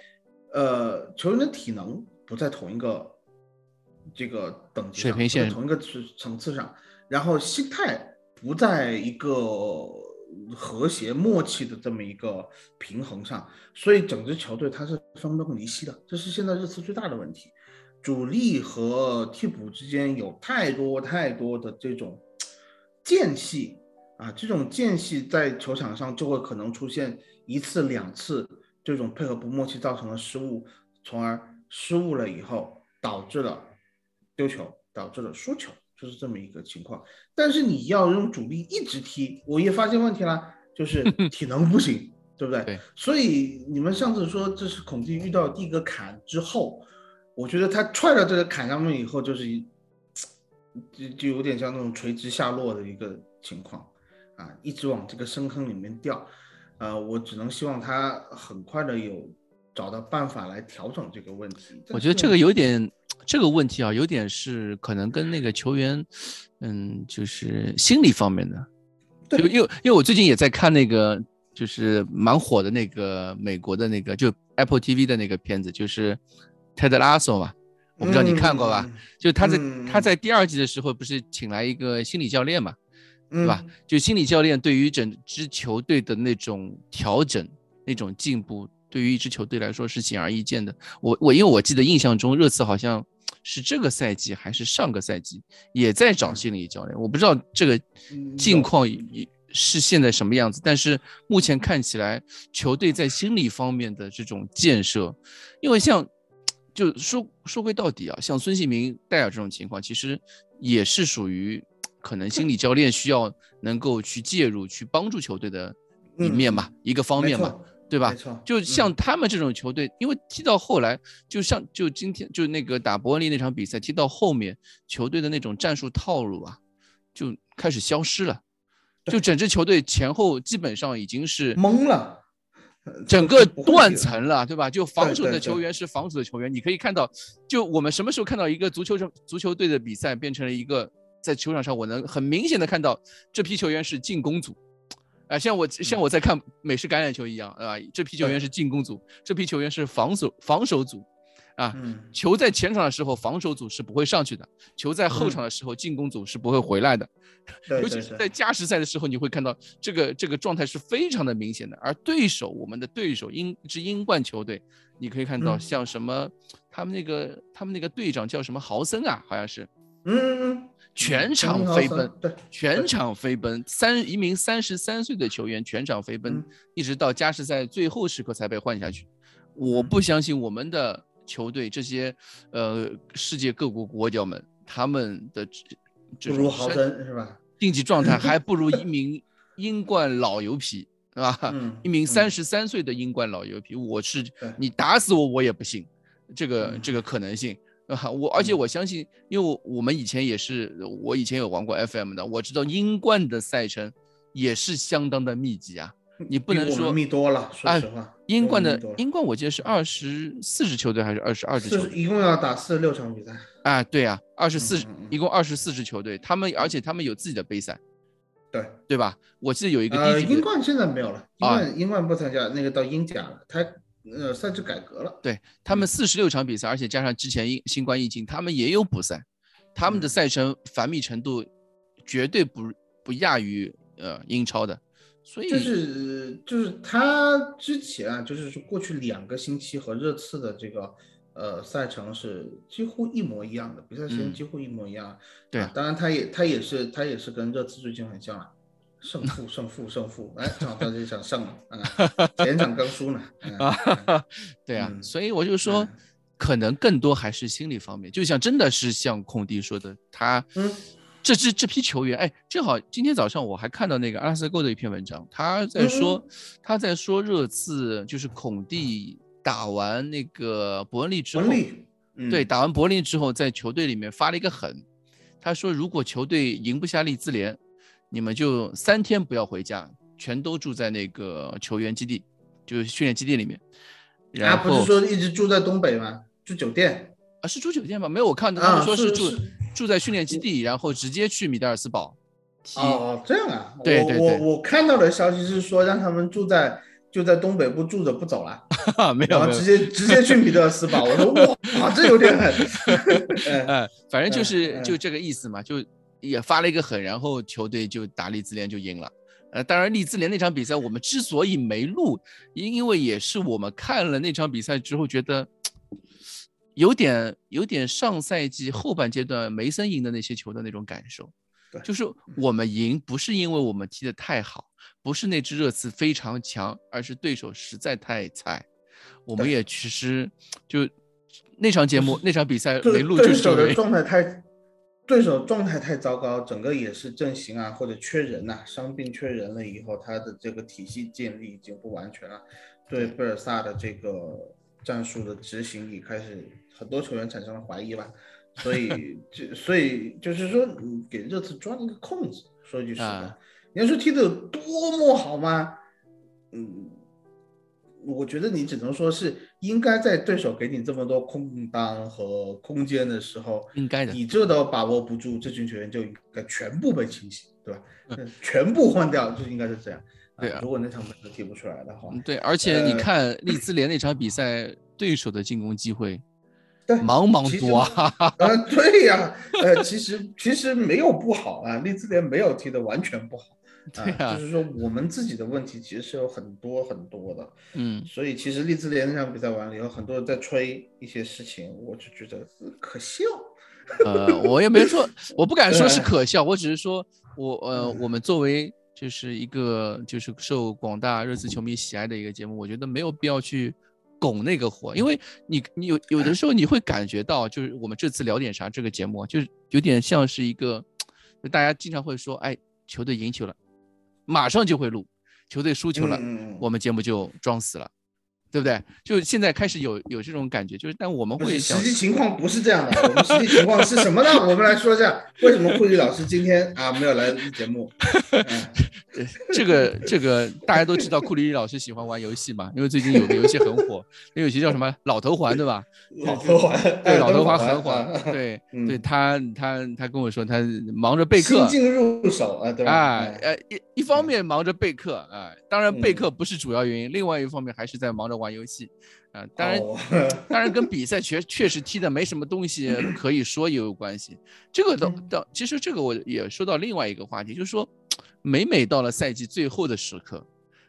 呃，球员的体能不在同一个这个等级上水平线同一个层层次上，然后心态不在一个和谐默契的这么一个平衡上，所以整支球队它是分崩离析的，这是现在热刺最大的问题。主力和替补之间有太多太多的这种间隙啊，这种间隙在球场上就会可能出现一次两次这种配合不默契造成的失误，从而失误了以后导致了丢球，导致了输球，就是这么一个情况。但是你要用主力一直踢，我也发现问题了，就是 体能不行，对不对？对所以你们上次说这是孔蒂遇到第一个坎之后，我觉得他踹到这个坎上面以后，就是一就就有点像那种垂直下落的一个情况啊，一直往这个深坑里面掉。呃，我只能希望他很快的有找到办法来调整这个问题。我觉得这个有点这个问题啊，有点是可能跟那个球员，嗯，就是心理方面的。对就因为因为我最近也在看那个，就是蛮火的那个美国的那个，就 Apple TV 的那个片子，就是 Ted Lasso 嘛，我不知道你看过吧？嗯？就他在、嗯他在第二季的时候不是请来一个心理教练嘛，嗯，对吧？就心理教练对于整支球队的那种调整、那种进步，对于一支球队来说是显而易见的。我我因为我记得印象中热刺好像是这个赛季还是上个赛季也在找心理教练，我不知道这个嗯境况也是现在什么样子，但是目前看起来球队在心理方面的这种建设，因为像就说说归到底啊，像孙兴民、戴尔这种情况，其实也是属于可能心理教练需要能够去介入、去帮助球队的一面嘛，一个方面嘛，没错对吧没？错，就嗯像他们这种球队，因为踢到后来，就像就今天就那个打伯恩利那场比赛，踢到后面，球队的那种战术套路啊，就开始消失了，就整支球队前后基本上已经是懵了，整个断层了，对吧？就防守的球员是防守的球员，你可以看到，就我们什么时候看到一个足球上足球队的比赛变成了一个在球场上，我能很明显的看到这批球员是进攻组，啊、像我像我在看美式橄榄球一样，啊、这批球员是进攻组，这批球员是防守防守组，啊，嗯球在前场的时候，防守组是不会上去的；球在后嗯场的时候，进攻组是不会回来的。尤其是在加时赛的时候，你会看到这个这个状态是非常的明显的。而对手，我们的对手英一支英冠球队，你可以看到嗯像什么，他们那个他们那个队长叫什么豪森啊，好像是嗯，全场飞奔，对，全场飞奔，三一名三十三岁的球员全场飞奔，一直到加时赛最后时刻才被换下去。我不相信我们的球队这些呃世界各国国脚们，他们的这这不如豪森是吧？竞技状态还不如一名英冠老油皮，是吧？一名三十三岁的英冠老油皮，我是你打死我我也不信这个这个可能性。啊，我而且嗯我相信，因为我我们以前也是，我以前有玩过 FM 的，我知道英冠的赛程也是相当的密集啊。你不能说密多了，说哎实话，英冠的英冠，我记得是二十四支球队还是二十二支球队？四一共要打四十六场比赛，啊，对啊，二十四一共二十四支球队，他们而且他们有自己的杯赛，对。对吧？我记得有一个英冠现在没有了，英啊冠英冠不参加，那个到英甲了，他呃赛制改革了。对他们嗯四十六场比赛，而且加上之前疫新冠疫情，他们也有补赛，他们的嗯赛程繁密程度绝对不不亚于呃英超的，所以就是就是他之前啊，就是说过去两个星期和热刺的这个呃赛程是几乎一模一样的，比赛时间嗯几乎一模一样。对啊，当然他也他也是他也是跟热刺最近很像了。胜负胜负胜负，哎，正好到这场胜了啊！前场刚输呢，嗯啊，对啊，嗯所以我就说嗯，可能更多还是心理方面，就像真的是像孔蒂说的，他嗯。这支这批球员，哎，正好今天早上我还看到那个阿拉斯购的一篇文章，他在说嗯。他在说热刺就是孔蒂打完那个伯恩利之后对，打完伯恩利之后，在球队里面发了一个狠，他说如果球队赢不下利兹联，你们就三天不要回家，全都住在那个球员基地，就是训练基地里面。他然后不是说一直住在东北吗？住酒店啊是住酒店吗？没有，我看到他啊们说住、是是住在训练基地，然后直接去米德尔斯堡。哦，这样啊，对对对我我看到的消息是说让他们住在就在东北部住着不走了，然后直，接 直接去米德尔斯堡。我说哇，这有点狠。哎呃，反正就是就这个意思嘛，就也发了一个狠，然后球队就打利兹联就赢了。呃，当然利兹联那场比赛我们之所以没录，因因为也是我们看了那场比赛之后觉得有点有点上赛季后半阶段梅森赢的那些球的那种感受对，就是我们赢不是因为我们踢得太好，不是那支热刺非常强，而是对手实在太菜。我们也其实就那场节目 那场比赛没录，就对手的是因为状态太，对手状态太糟糕，整个也是阵型啊或者缺人呐、伤病缺人了以后，他的这个体系建立已经不完全了，对贝尔萨的这个战术的执行也开始很多球员产生了怀疑吧，所以 就所以就是说，你给热刺钻一个空子，说句实话，啊你要说踢得有多么好吗？嗯。我觉得你只能说是应该在对手给你这么多空当和空间的时候，应该的你这都把握不住，这群球员就应该全部被清洗，对吧？全部换掉就应该是这样。对啊如果那场比赛踢不出来的话，嗯对，而且你呃看利兹联那场比赛，对手的进攻机会 对，茫茫多啊，呃，对呀、呃，其实其实没有不好啊，利兹联没有踢的完全不好。对啊就是说我们自己的问题其实是有很多很多的，嗯，所以其实利兹联那场比赛完了以后，很多人在吹一些事情，我就觉得呃可笑。呃，我也没说，我不敢说是可笑，我只是说我呃，嗯我们作为就是一个就是受广大热刺球迷喜爱的一个节目，我觉得没有必要去拱那个火，因为你你有有的时候你会感觉到，就是我们这次聊点啥这个节目啊，就是有点像是一个，就大家经常会说，哎，球队赢球了，马上就会录，球队输球了，我们节目就装死了。对不对？就现在开始有有这种感觉，就是但我们，会想实际情况不是这样的。我们实际情况是什么呢？我们来说一下，为什么库里老师今天啊没有来录节目？这个这个大家都知道，库里老师喜欢玩游戏嘛，因为最近有个游戏很火，那游戏叫什么老头环，对吧？老头环，对，哎老头环环很火啊，对 嗯对，他他他跟我说他忙着备课新进入手啊，对吧？啊，哎呃一一方面忙着备课啊，当然备嗯。课不是主要原因，另外一方面还是在忙着玩游戏啊，当然哦当然跟比赛确确实踢的没什么东西可以说也有关系。这个倒嗯。倒，其实这个我也说到另外一个话题，就是说，每每到了赛季最后的时刻，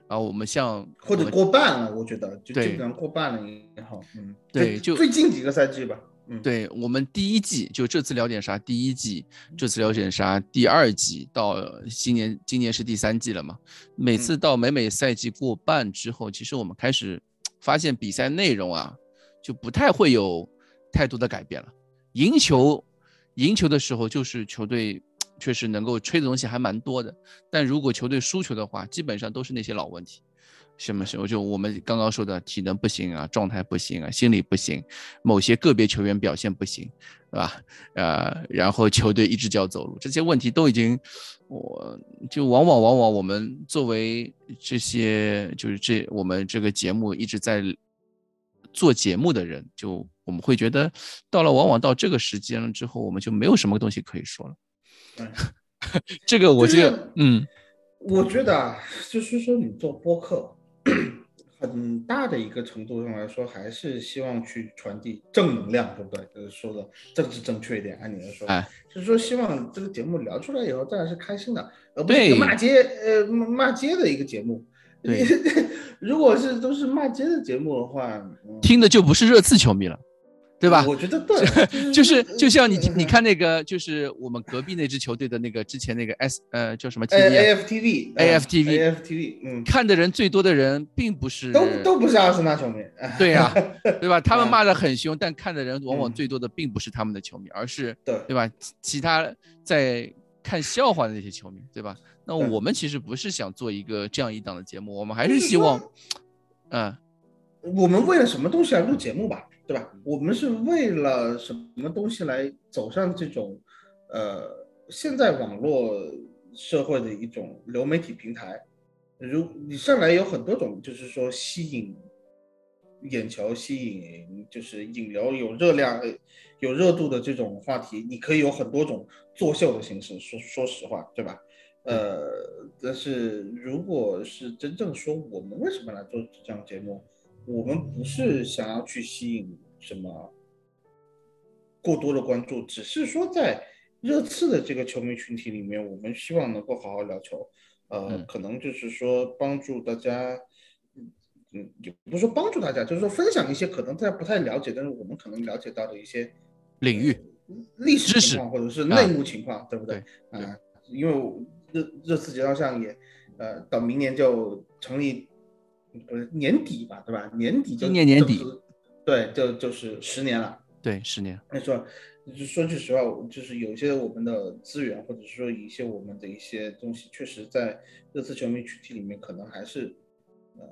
啊，我们像或者过半了，我觉得就基本上过半了也好，嗯，对就最近几个赛季吧，嗯，对我们第一季就这次聊点啥，第一季这次聊点啥，第二季到今年今年是第三季了嘛？每次到每每赛季过半之后，其实我们开始发现比赛内容啊，就不太会有太多的改变了。赢球，赢球的时候就是球队确实能够吹的东西还蛮多的，但如果球队输球的话，基本上都是那些老问题。什么时候就我们刚刚说的体能不行啊，状态不行啊，心理不行，某些个别球员表现不行，对吧？呃，然后球队一只脚走路，这些问题都已经，我就往往往往我们作为这些就是这我们这个节目一直在做节目的人，就我们会觉得到了往往到这个时间了之后，我们就没有什么东西可以说了。嗯 这个我就是觉得，嗯，我觉得啊，就是说你做播客，很大的一个程度上来说，还是希望去传递正能量，对不对？就是说的政治正确一点，按你来说，哎，就是说希望这个节目聊出来以后，大家是开心的，而不是一对。个骂街呃骂骂街的一个节目。对，如果是都是骂街的节目的话，嗯、听的就不是热刺球迷了，对吧？我觉得对，就是就像你嗯你看那个，就是我们隔壁那支球队的那个之前那个 S 呃叫什么 TV 呃啊？AFTV AFTV AFTV，嗯，看的人最多的人并不是都都不是阿森纳球迷，对呀、对吧？他们嗯。骂的很凶，但看的人往往嗯。最多的并不是他们的球迷，而是对。对吧？其其他在看笑话的那些球迷，对吧？那我们其实不是想做一个这样一档的节目，我们还是是希望，嗯，我们为了什么东西来录节目吧，对吧？我们是为了什么东西来走上这种，呃，现在网络社会的一种流媒体平台。如你上来有很多种，就是说吸引眼球、吸引就是引流、有热量、呃有热度的这种话题，你可以有很多种作秀的形式。说说实话，对吧？呃，但是如果是真正说我们为什么来做这样节目，我们不是想要去吸引什么过多的关注，只是说在热刺的这个球迷群体里面，我们希望能够好好聊球，呃，嗯可能就是说帮助大家，嗯嗯，也不是说帮助大家，就是说分享一些可能大家不太了解，但是我们可能了解到的一些领域历史情况或者是内幕情况，对不对？对啊，因为热热刺集道上也，呃，到明年就成立，不是年底吧，对吧？年底就今年年底对，就就是十年了。对，十年，没错，就说句实话，就是有些我们的资源，或者是说一些我们的一些东西，确实在热刺球迷群体里面可能还是，呃，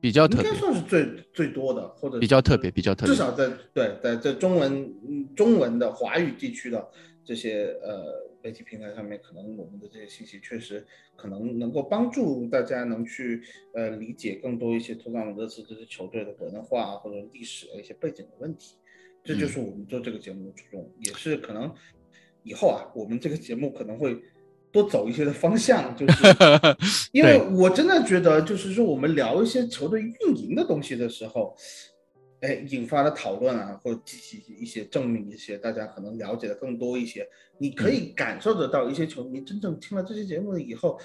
比较特别，算是最最多的，或者比较特别，比较特别至。少在对在在中文嗯中文的华语地区的这些呃媒体平台上面，可能我们的这些信息确实可能能够帮助大家能去呃理解更多一些托特纳姆热刺这支球队的文化或者历史的一些背景的问题。这嗯就是我们做这个节目的初衷，也是可能以后啊，我们这个节目可能会多走一些的方向，就是 因为我真的觉得，就是说我们聊一些球队运营的东西的时候，哎，引发的讨论啊，或者激起一些证明一些，大家可能了解的更多一些。你可以感受得到，一些球迷真正听了这些节目以后，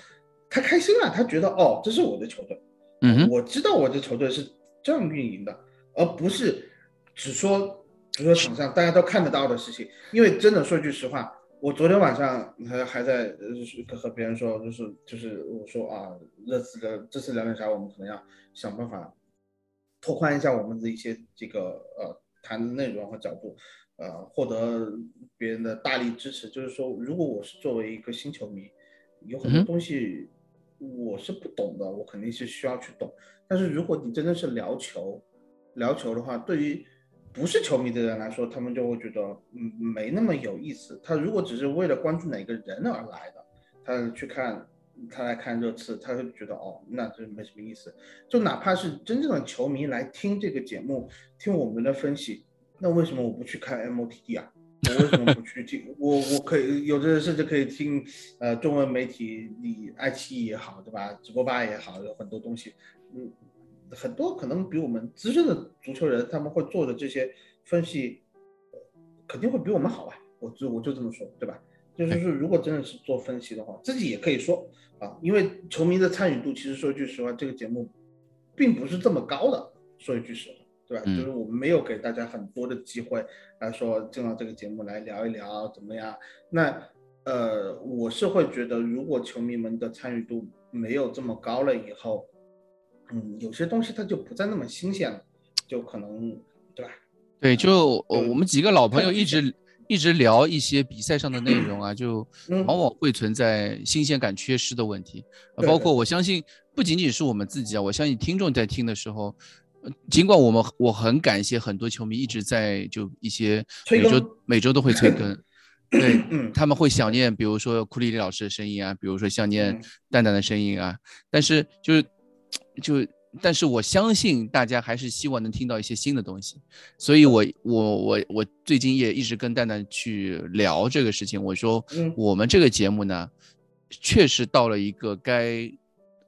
他开心了，他觉得哦，这是我的球队，嗯，我知道我的球队是这样运营的，而不是只说只说场上大家都看得到的事情。因为真的说句实话，我昨天晚上还还在和别人说，就是就是我说啊，这次的这次聊点啥，我们可能要想办法。拓宽一下我们的一些这个呃谈的内容和角度，呃，获得别人的大力支持。就是说，如果我是作为一个新球迷，有很多东西我是不懂的，我肯定是需要去懂。但是如果你真的是聊球，聊球的话，对于不是球迷的人来说，他们就会觉得嗯没那么有意思。他如果只是为了关注哪个人而来的，他去看。他来看热刺，他会觉得哦，那这没什么意思。就哪怕是真正的球迷来听这个节目，听我们的分析，那为什么我不去看 MOTD 啊？我为什么不去听？我我可以有的人甚至可以听呃中文媒体，你爱奇艺也好，对吧？直播吧也好，有很多东西，嗯，很多可能比我们资深的足球人他们会做的这些分析，肯定会比我们好啊。我就我就这么说，对吧？就是说，如果真的是做分析的话，自己也可以说啊，因为球迷的参与度，其实说句实话，这个节目并不是这么高的。说一句实话，对吧？就是我们没有给大家很多的机会来说进到这个节目来聊一聊怎么样。那呃，我是会觉得，如果球迷们的参与度没有这么高了以后，嗯，有些东西它就不再那么新鲜了，就可能，对吧？对，就我们几个老朋友一直。一直聊一些比赛上的内容啊，就往往会存在新鲜感缺失的问题。包括我相信，不仅仅是我们自己啊，我相信听众在听的时候，尽管我们我很感谢很多球迷一直在就一些每周每周都会催更，对，他们会想念，比如说库里里老师的声音啊，比如说想念蛋蛋的声音啊，但是就是就。但是我相信大家还是希望能听到一些新的东西，所以我我我我最近也一直跟蛋蛋去聊这个事情。我说，我们这个节目呢，确实到了一个该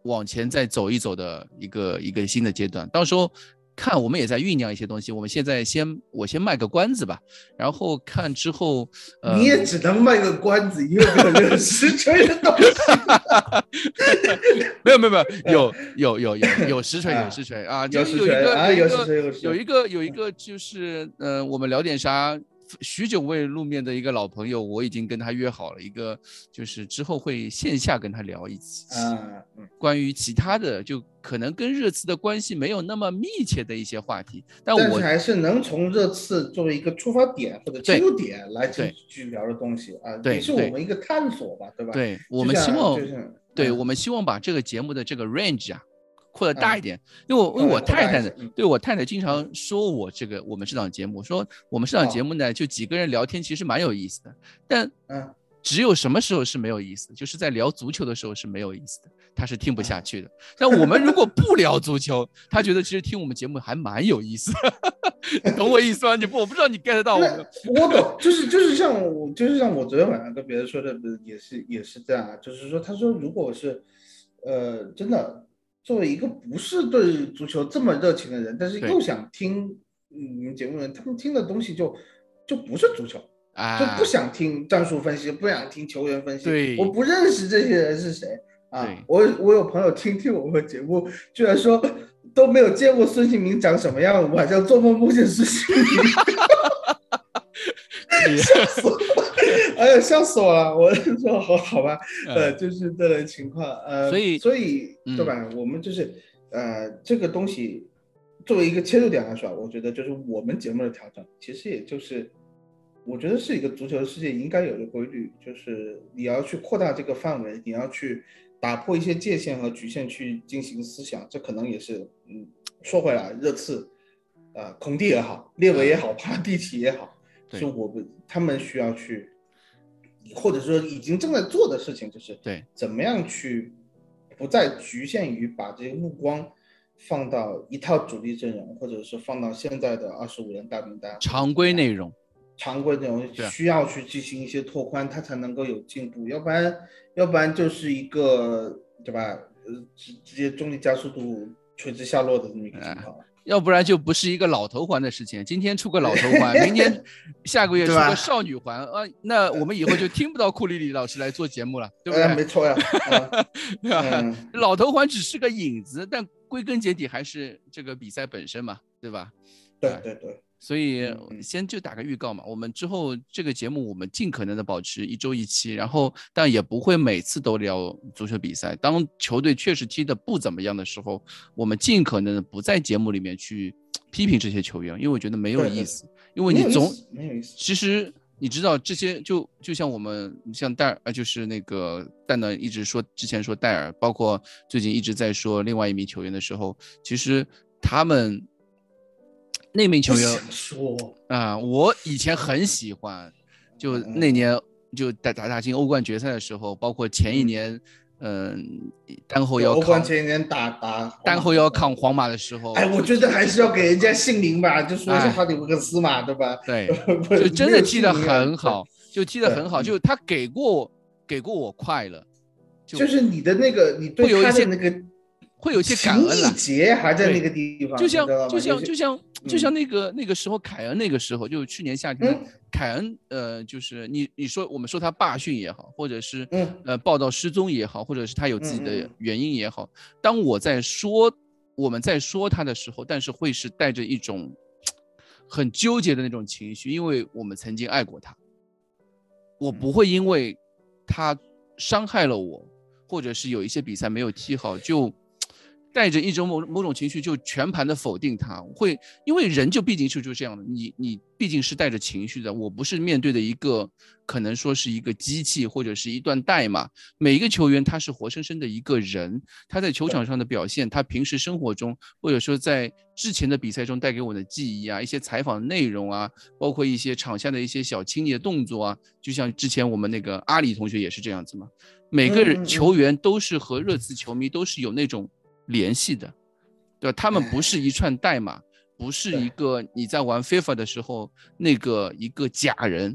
往前再走一走的一个一个新的阶段。到时候。看，我们也在酝酿一些东西。我们现在先，我先卖个关子吧，然后看之后。呃，你也只能卖个关子，因为没有实锤的东西。没有没有没有，有有 有有有实锤有实锤啊！有实锤啊！有实锤有一个有一个就是，呃，我们聊点啥？许久未露面的一个老朋友，我已经跟他约好了一个，就是之后会线下跟他聊一次，关于其他的，就可能跟热刺的关系没有那么密切的一些话题。但我还是能从热刺作为一个出发点或者切入点来去去聊的东西啊，也是我们一个探索吧，对吧？对我们希望，对我们希望把这个节目的这个 range 啊。扩得大一点，因为我因为我太太呢，对我太太经常说我这个我们这档节目，说我们这档节目呢，就几个人聊天其实蛮有意思的，但嗯，只有什么时候是没有意思，就是在聊足球的时候是没有意思的，他是听不下去的。但我们如果不聊足球，他觉得其实听我们节目还蛮有意思的，懂我意思吗？你不，我不知道你 get 到我。我懂，就是就是像我就是像我昨天晚上跟别人说的，不是也是也是这样啊，就是说他说如果是呃真的。作为一个不是对足球这么热情的人，但是又想听你们节目的人，他们听的东西就就不是足球啊，就不想听战术分析，不想听球员分析。对，我不认识这些人是谁啊？我我有朋友听听我们节目，居然说都没有见过孙兴民长什么样，晚上做梦梦见孙兴民。笑死我！哎呀，笑死我了！我说好好吧，呃，就是这类情况，呃，所以所以对吧？我们就是呃，这个东西作为一个切入点来说，我觉得就是我们节目的调整，其实也就是我觉得是一个足球世界应该有的规律，就是你要去扩大这个范围，你要去打破一些界限和局限去进行思想，这可能也是嗯，说回来，热刺，呃，孔蒂也好，列维也好，帕蒂奇也好。是我们他们需要去，或者说已经正在做的事情，就是对怎么样去不再局限于把这个目光放到一套主力阵容，或者是放到现在的二十五人大名单常规内容，常规内容需要去进行一些拓宽，它才能够有进步，要不然要不然就是一个对吧？呃，直直接重力加速度垂直下落的这么一个情况。要不然就不是一个老头环的事情。今天出个老头环，明天 下个月出个少女环啊，那我们以后就听不到库里里老师来做节目了，对不哎，对？没错呀，啊 对吧？嗯老头环只是个影子，但归根结底还是这个比赛本身嘛，对吧？对对对，所以先就打个预告嘛，我们之后这个节目我们尽可能的保持一周一期，然后但也不会每次都聊足球比赛。当球队确实踢得不怎么样的时候，我们尽可能的不在节目里面去批评这些球员，因为我觉得没有意思，因为你总思没有意思，其实你知道这些就就像我们像戴尔呃就是那个蛋蛋一直说之前说戴尔，包括最近一直在说另外一名球员的时候，其实他们那名球员说，啊、我以前很喜欢，就嗯那年就打打打进欧冠决赛的时候，包括前一嗯年，嗯、单后腰欧冠抗前一年打打单后腰抗皇马的时候，哎，我觉得还是要给人家姓名吧，就说是哎。哈里维克斯嘛，对吧？对，就真的踢得很好，就踢得很好，就他给过给过我快乐，就就是你的那个，你对他的那个会有一些感恩了。节还在那个地方，就像就像就像就嗯。像那个那个时候凯恩那个时候，就去年夏天嗯。凯恩，呃，就是你你说我们说他罢训也好，或者是嗯。呃报道失踪也好，或者是他有自己的原因也好，当我在说我们在说他的时候，但是会是带着一种很纠结的那种情绪，因为我们曾经爱过他，我不会因为他伤害了我，或者是有一些比赛没有踢好，就带着一种某某种情绪就全盘的否定他。会因为人就毕竟是就这样的，你你毕竟是带着情绪的，我不是面对的一个可能说是一个机器或者是一段代码。每一个球员他是活生生的一个人，他在球场上的表现，他平时生活中或者说在之前的比赛中带给我的记忆啊，一些采访内容啊，包括一些场下的一些小亲昵的动作啊，就像之前我们那个阿里同学也是这样子嘛。每个人球员都是和热刺球迷都是有那种联系的，对吧？他们不是一串代码，不是一个你在玩 FIFA 的时候那个一个假人，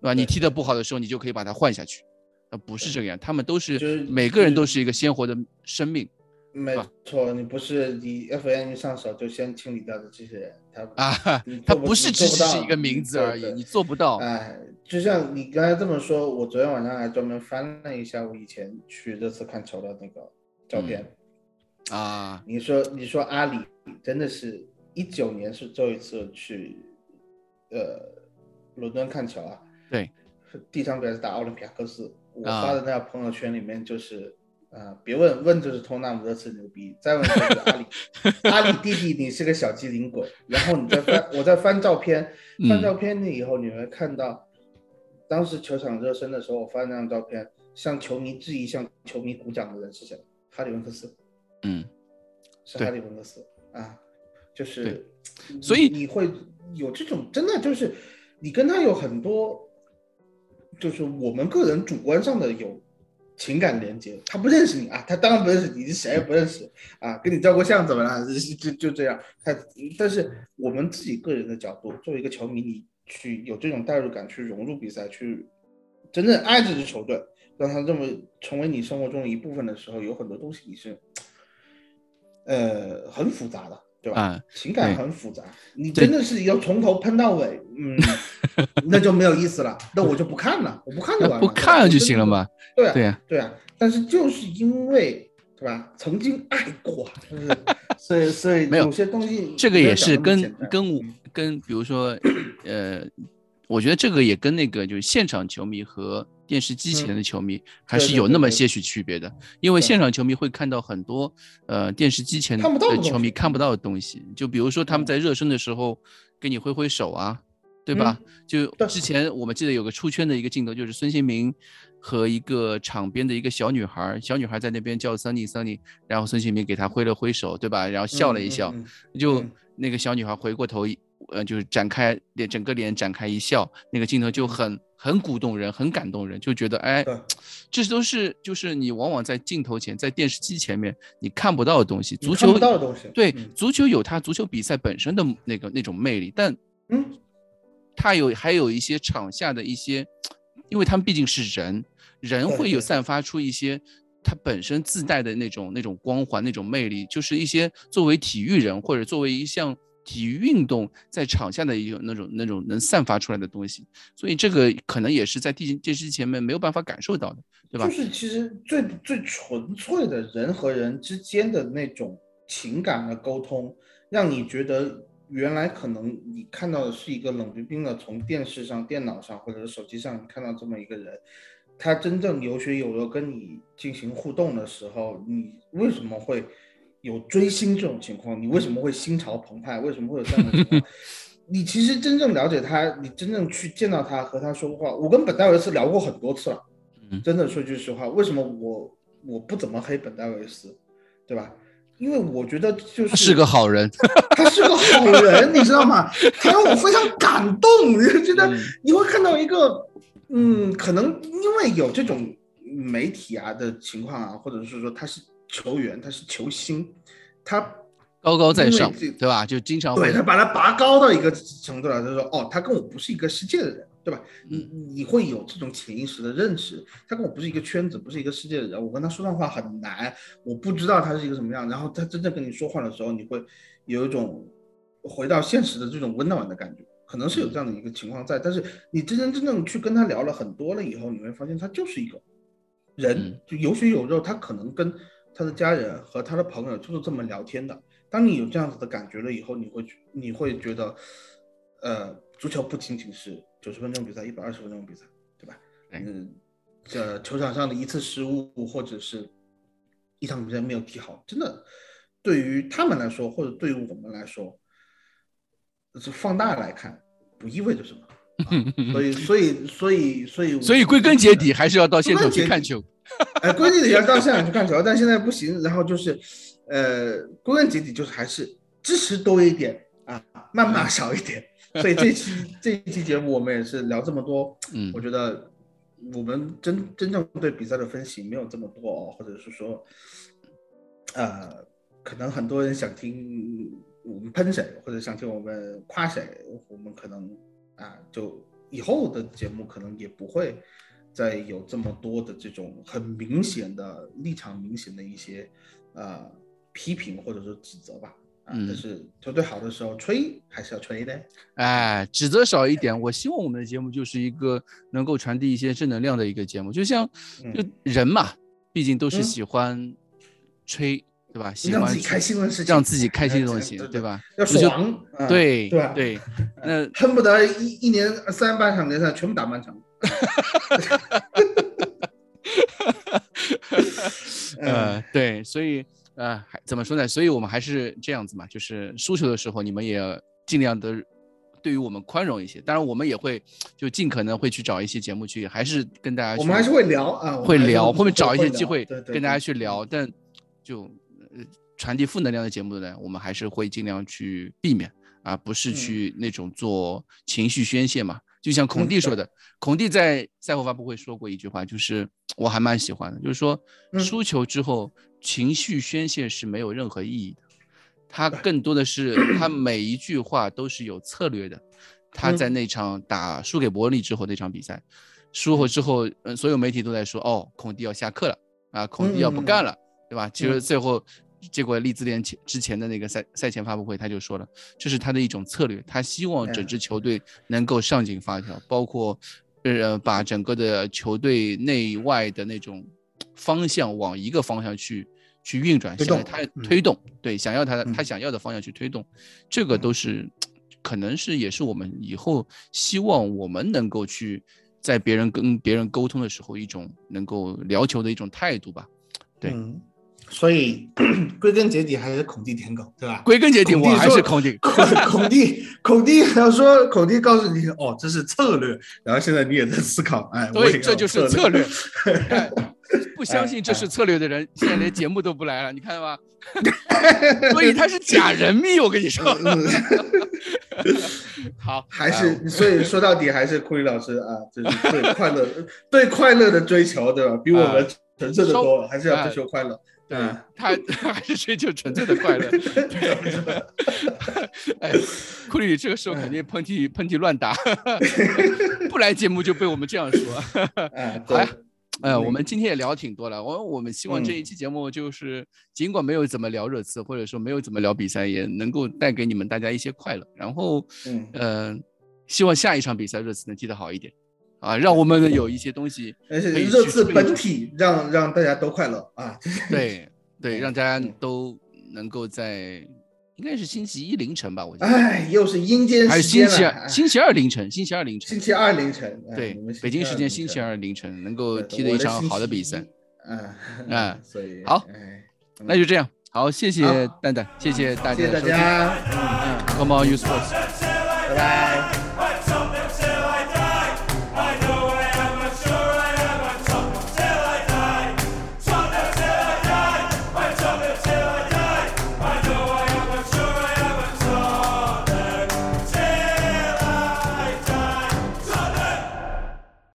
对吧？你踢得不好的时候，你就可以把它换下去，呃，不是这个样，他们都就是是每个人都是一个鲜活的生命没错，你不是你 FM 一上手就先清理掉的这些人，他啊你，他不不是只是一个名字而已，你做不到。哎，就像你刚才这么说，我昨天晚上还专门翻了一下我以前去热刺看球的那个照片。啊，你说，你说阿里真的是一九年是最后一次去，呃，伦敦看球啊？对，第一场比赛是打奥林匹亚克斯，我啊发的那条朋友圈里面就是，啊、别问问就是托纳姆热刺牛逼，再问就是阿里，阿里弟弟你是个小机灵鬼，然后你再翻，我再翻照片，翻嗯照片以后你会看到，当时球场热身的时候，我发那张照片，向球迷质疑、向球迷鼓掌的人是谁？哈里温克斯。嗯，是哈利文克斯啊，就是所以你会有这种真的就是你跟他有很多，就是我们个人主观上的有情感连接。他不认识你啊，他当然不认识你，你谁也不认识啊，跟你照过相怎么了？就就就这样。他但是我们自己个人的角度，作为一个球迷，你去有这种代入感，去融入比赛，去真正爱这支球队，让他这么成为你生活中的一部分的时候，有很多东西你是。呃，很复杂的，对吧？啊情感很复杂，你真的是要从头喷到尾，嗯，那就没有意思了，那我就不看了，我不看就完了，不看就我真的不行了嘛？对啊，对呀，对啊，但是就是因为对吧，曾经爱过，就是 所以所以没有有些东西这个也是跟跟我嗯跟比如说，呃，我觉得这个也跟那个就是现场球迷和电视机前的球迷还是有那么些许区别的，因为现场球迷会看到很多呃电视机前的球迷看不到的东西，就比如说他们嗯。在热身的时候给你挥挥手啊，对吧？就之前我们记得有个出圈的一个镜头，就是孙兴民和一个场边的一个小女孩，小女孩在那边叫 Sunny Sunny，然后孙兴民给她挥了挥手，对吧？然后笑了一笑，就嗯。那个小女孩回过头一，呃，就是展开脸，整个脸展开一笑，那个镜头就很很鼓动人，很感动人，就觉得哎，这都是就是你往往在镜头前，在电视机前面你看不到的东西。足你看不球到的东西对嗯，足球有它足球比赛本身的那个那种魅力，但嗯，它有还有一些场下的一些，因为他们毕竟是人，人会有散发出一些它本身自带的那种那种光环、那种魅力，就是一些作为体育人或者作为一项体育运动在场下的一种那种那种能散发出来的东西。所以这个可能也是在电电视机前面没有办法感受到的，对吧？就是其实最最纯粹的人和人之间的那种情感的沟通，让你觉得原来可能你看到的是一个冷冰冰的从电视上、电脑上或者是手机上看到这么一个人，他真正有血有肉跟你进行互动的时候，你为什么会有追星这种情况？你为什么会心潮澎湃？为什么会有这样的情况？你其实真正了解他，你真正去见到他和他说话，我跟本戴维斯聊过很多次了。嗯真的说句实话，为什么我我不怎么黑本戴维斯，对吧？因为我觉得就是他是个好人，他是个好人，你知道吗？他让我非常感动，你就觉得嗯你会看到一个，嗯，可能因为有这种媒体啊的情况啊，或者是说他是球员，他是球星，他高高在上对吧？就经常对他把他拔高到一个程度了，他说哦，他跟我不是一个世界的人，对吧？你你会有这种潜意识的认识，他跟我不是一个圈子，不是一个世界的人，我跟他说上话很难，我不知道他是一个什么样，然后他真正跟你说话的时候，你会有一种回到现实的这种温暖的感觉，可能是有这样的一个情况在，但是你真真正正去跟他聊了很多了以后，你会发现他就是一个人嗯，就有血有肉，他可能跟他的家人和他的朋友就是这么聊天的。当你有这样子的感觉了以后，你会你会觉得，呃，足球不仅仅是九十分钟比赛、一百二十分钟比赛，对吧？嗯，这球场上的一次失误或者是一场比赛没有踢好，真的对于他们来说，或者对于我们来说，是放大来看，不意味着什么。啊、所以，所以，所以，所以，所以归根结底还是要到现场去看球。哎，归根结底要到现场去看球，但现在不行。然后就是，呃，归根结底就是还是支持多一点啊，谩骂少一点。所以这期这一期节目我们也是聊这么多，嗯我觉得我们真真正对比赛的分析没有这么多哦，或者是说，呃，可能很多人想听我们喷谁，或者想听我们夸谁，我们可能啊，就以后的节目可能也不会再有这么多的这种很明显的立场明显的一些呃批评或者说指责吧。啊，嗯但是球队好的时候吹还是要吹的。哎，指责少一点。我希望我们的节目就是一个能够传递一些正能量的一个节目，就像就人嘛，毕竟都是嗯喜欢吹，对吧？喜欢让自己开心的事情，让自己开心的东哎西，对对？吧？要爽，啊对对吧？对，那恨不得一一年三百场联赛全部打满场。呃，对，所以呃，还怎么说呢？所以我们还是这样子嘛，就是输球的时候，你们也尽量的对于我们宽容一些。当然，我们也会就尽可能会去找一些节目去，还是跟大家我们还是会聊啊，会聊，后面找一些机会跟大家去聊。但就呃传递负能量的节目呢，我们还是会尽量去避免啊，不是嗯。去那种做情绪宣泄嘛。就像孔蒂说的，孔蒂在赛后发布会说过一句话，就是我还蛮喜欢的，就是说嗯。输球之后情绪宣泄是没有任何意义的，他更多的是 他每一句话都是有策略的。他在嗯。那场打输给伯恩利之后那场比赛，输后之后，嗯，所有媒体都在说，哦，孔蒂要下课了啊，孔蒂要不干了，对吧？其实嗯。最后，结果利兹联前之前的那个赛赛前发布会，他就说了，这是他的一种策略，他希望整支球队能够上紧发条，包括呃把整个的球队内外的那种方向往一个方向去去运转，推动他嗯。推动，对，想要他的他嗯想要的方向去推动，这个都是可能是也是我们以后希望我们能够去在别人跟别人沟通的时候一种能够聊球的一种态度吧。对。嗯，所以 归根结底还是孔蒂舔狗，对吧？归根结底，我还是孔蒂。孔孔蒂，孔蒂要说，孔蒂告诉你，哦，这是策略，然后现在你也在思考，哎，我也对，这就是策策略。哎不相信这是策略的人，现在连节目都不来了，你看到吗？所以他是假人命，我跟你说。好，还哎是所以说到底还是库里老师啊，就是对快乐对快乐的追求，对吧？比我们纯粹的多，还是要追求快乐。对嗯 他还是追求纯粹的快乐。对 哎，库里这个时候肯定喷嚏喷嚏乱打，不来节目就被我们这样说。哎，好呀对，哎，嗯我们今天也聊挺多了。我我们希望这一期节目就是，尽管没有怎么聊热刺，或者说没有怎么聊比赛，也能够带给你们大家一些快乐。然后，嗯呃，希望下一场比赛热刺能踢得好一点，啊，让我们有一些东西热刺本体让让大家都快乐啊！对对，让大家嗯都能够在应该是星期一凌晨吧，我觉得，哎，又是阴间还是时间了，星期二，哎星期二凌晨，星期二凌晨星，期二凌晨，哎对，北京时间星期二凌晨能够踢的一场好的比赛，，嗯嗯 所以好哎那就这样，好，谢谢蛋蛋，谢谢大家谢谢大家的收听家，嗯，，Come on, you sports。拜拜。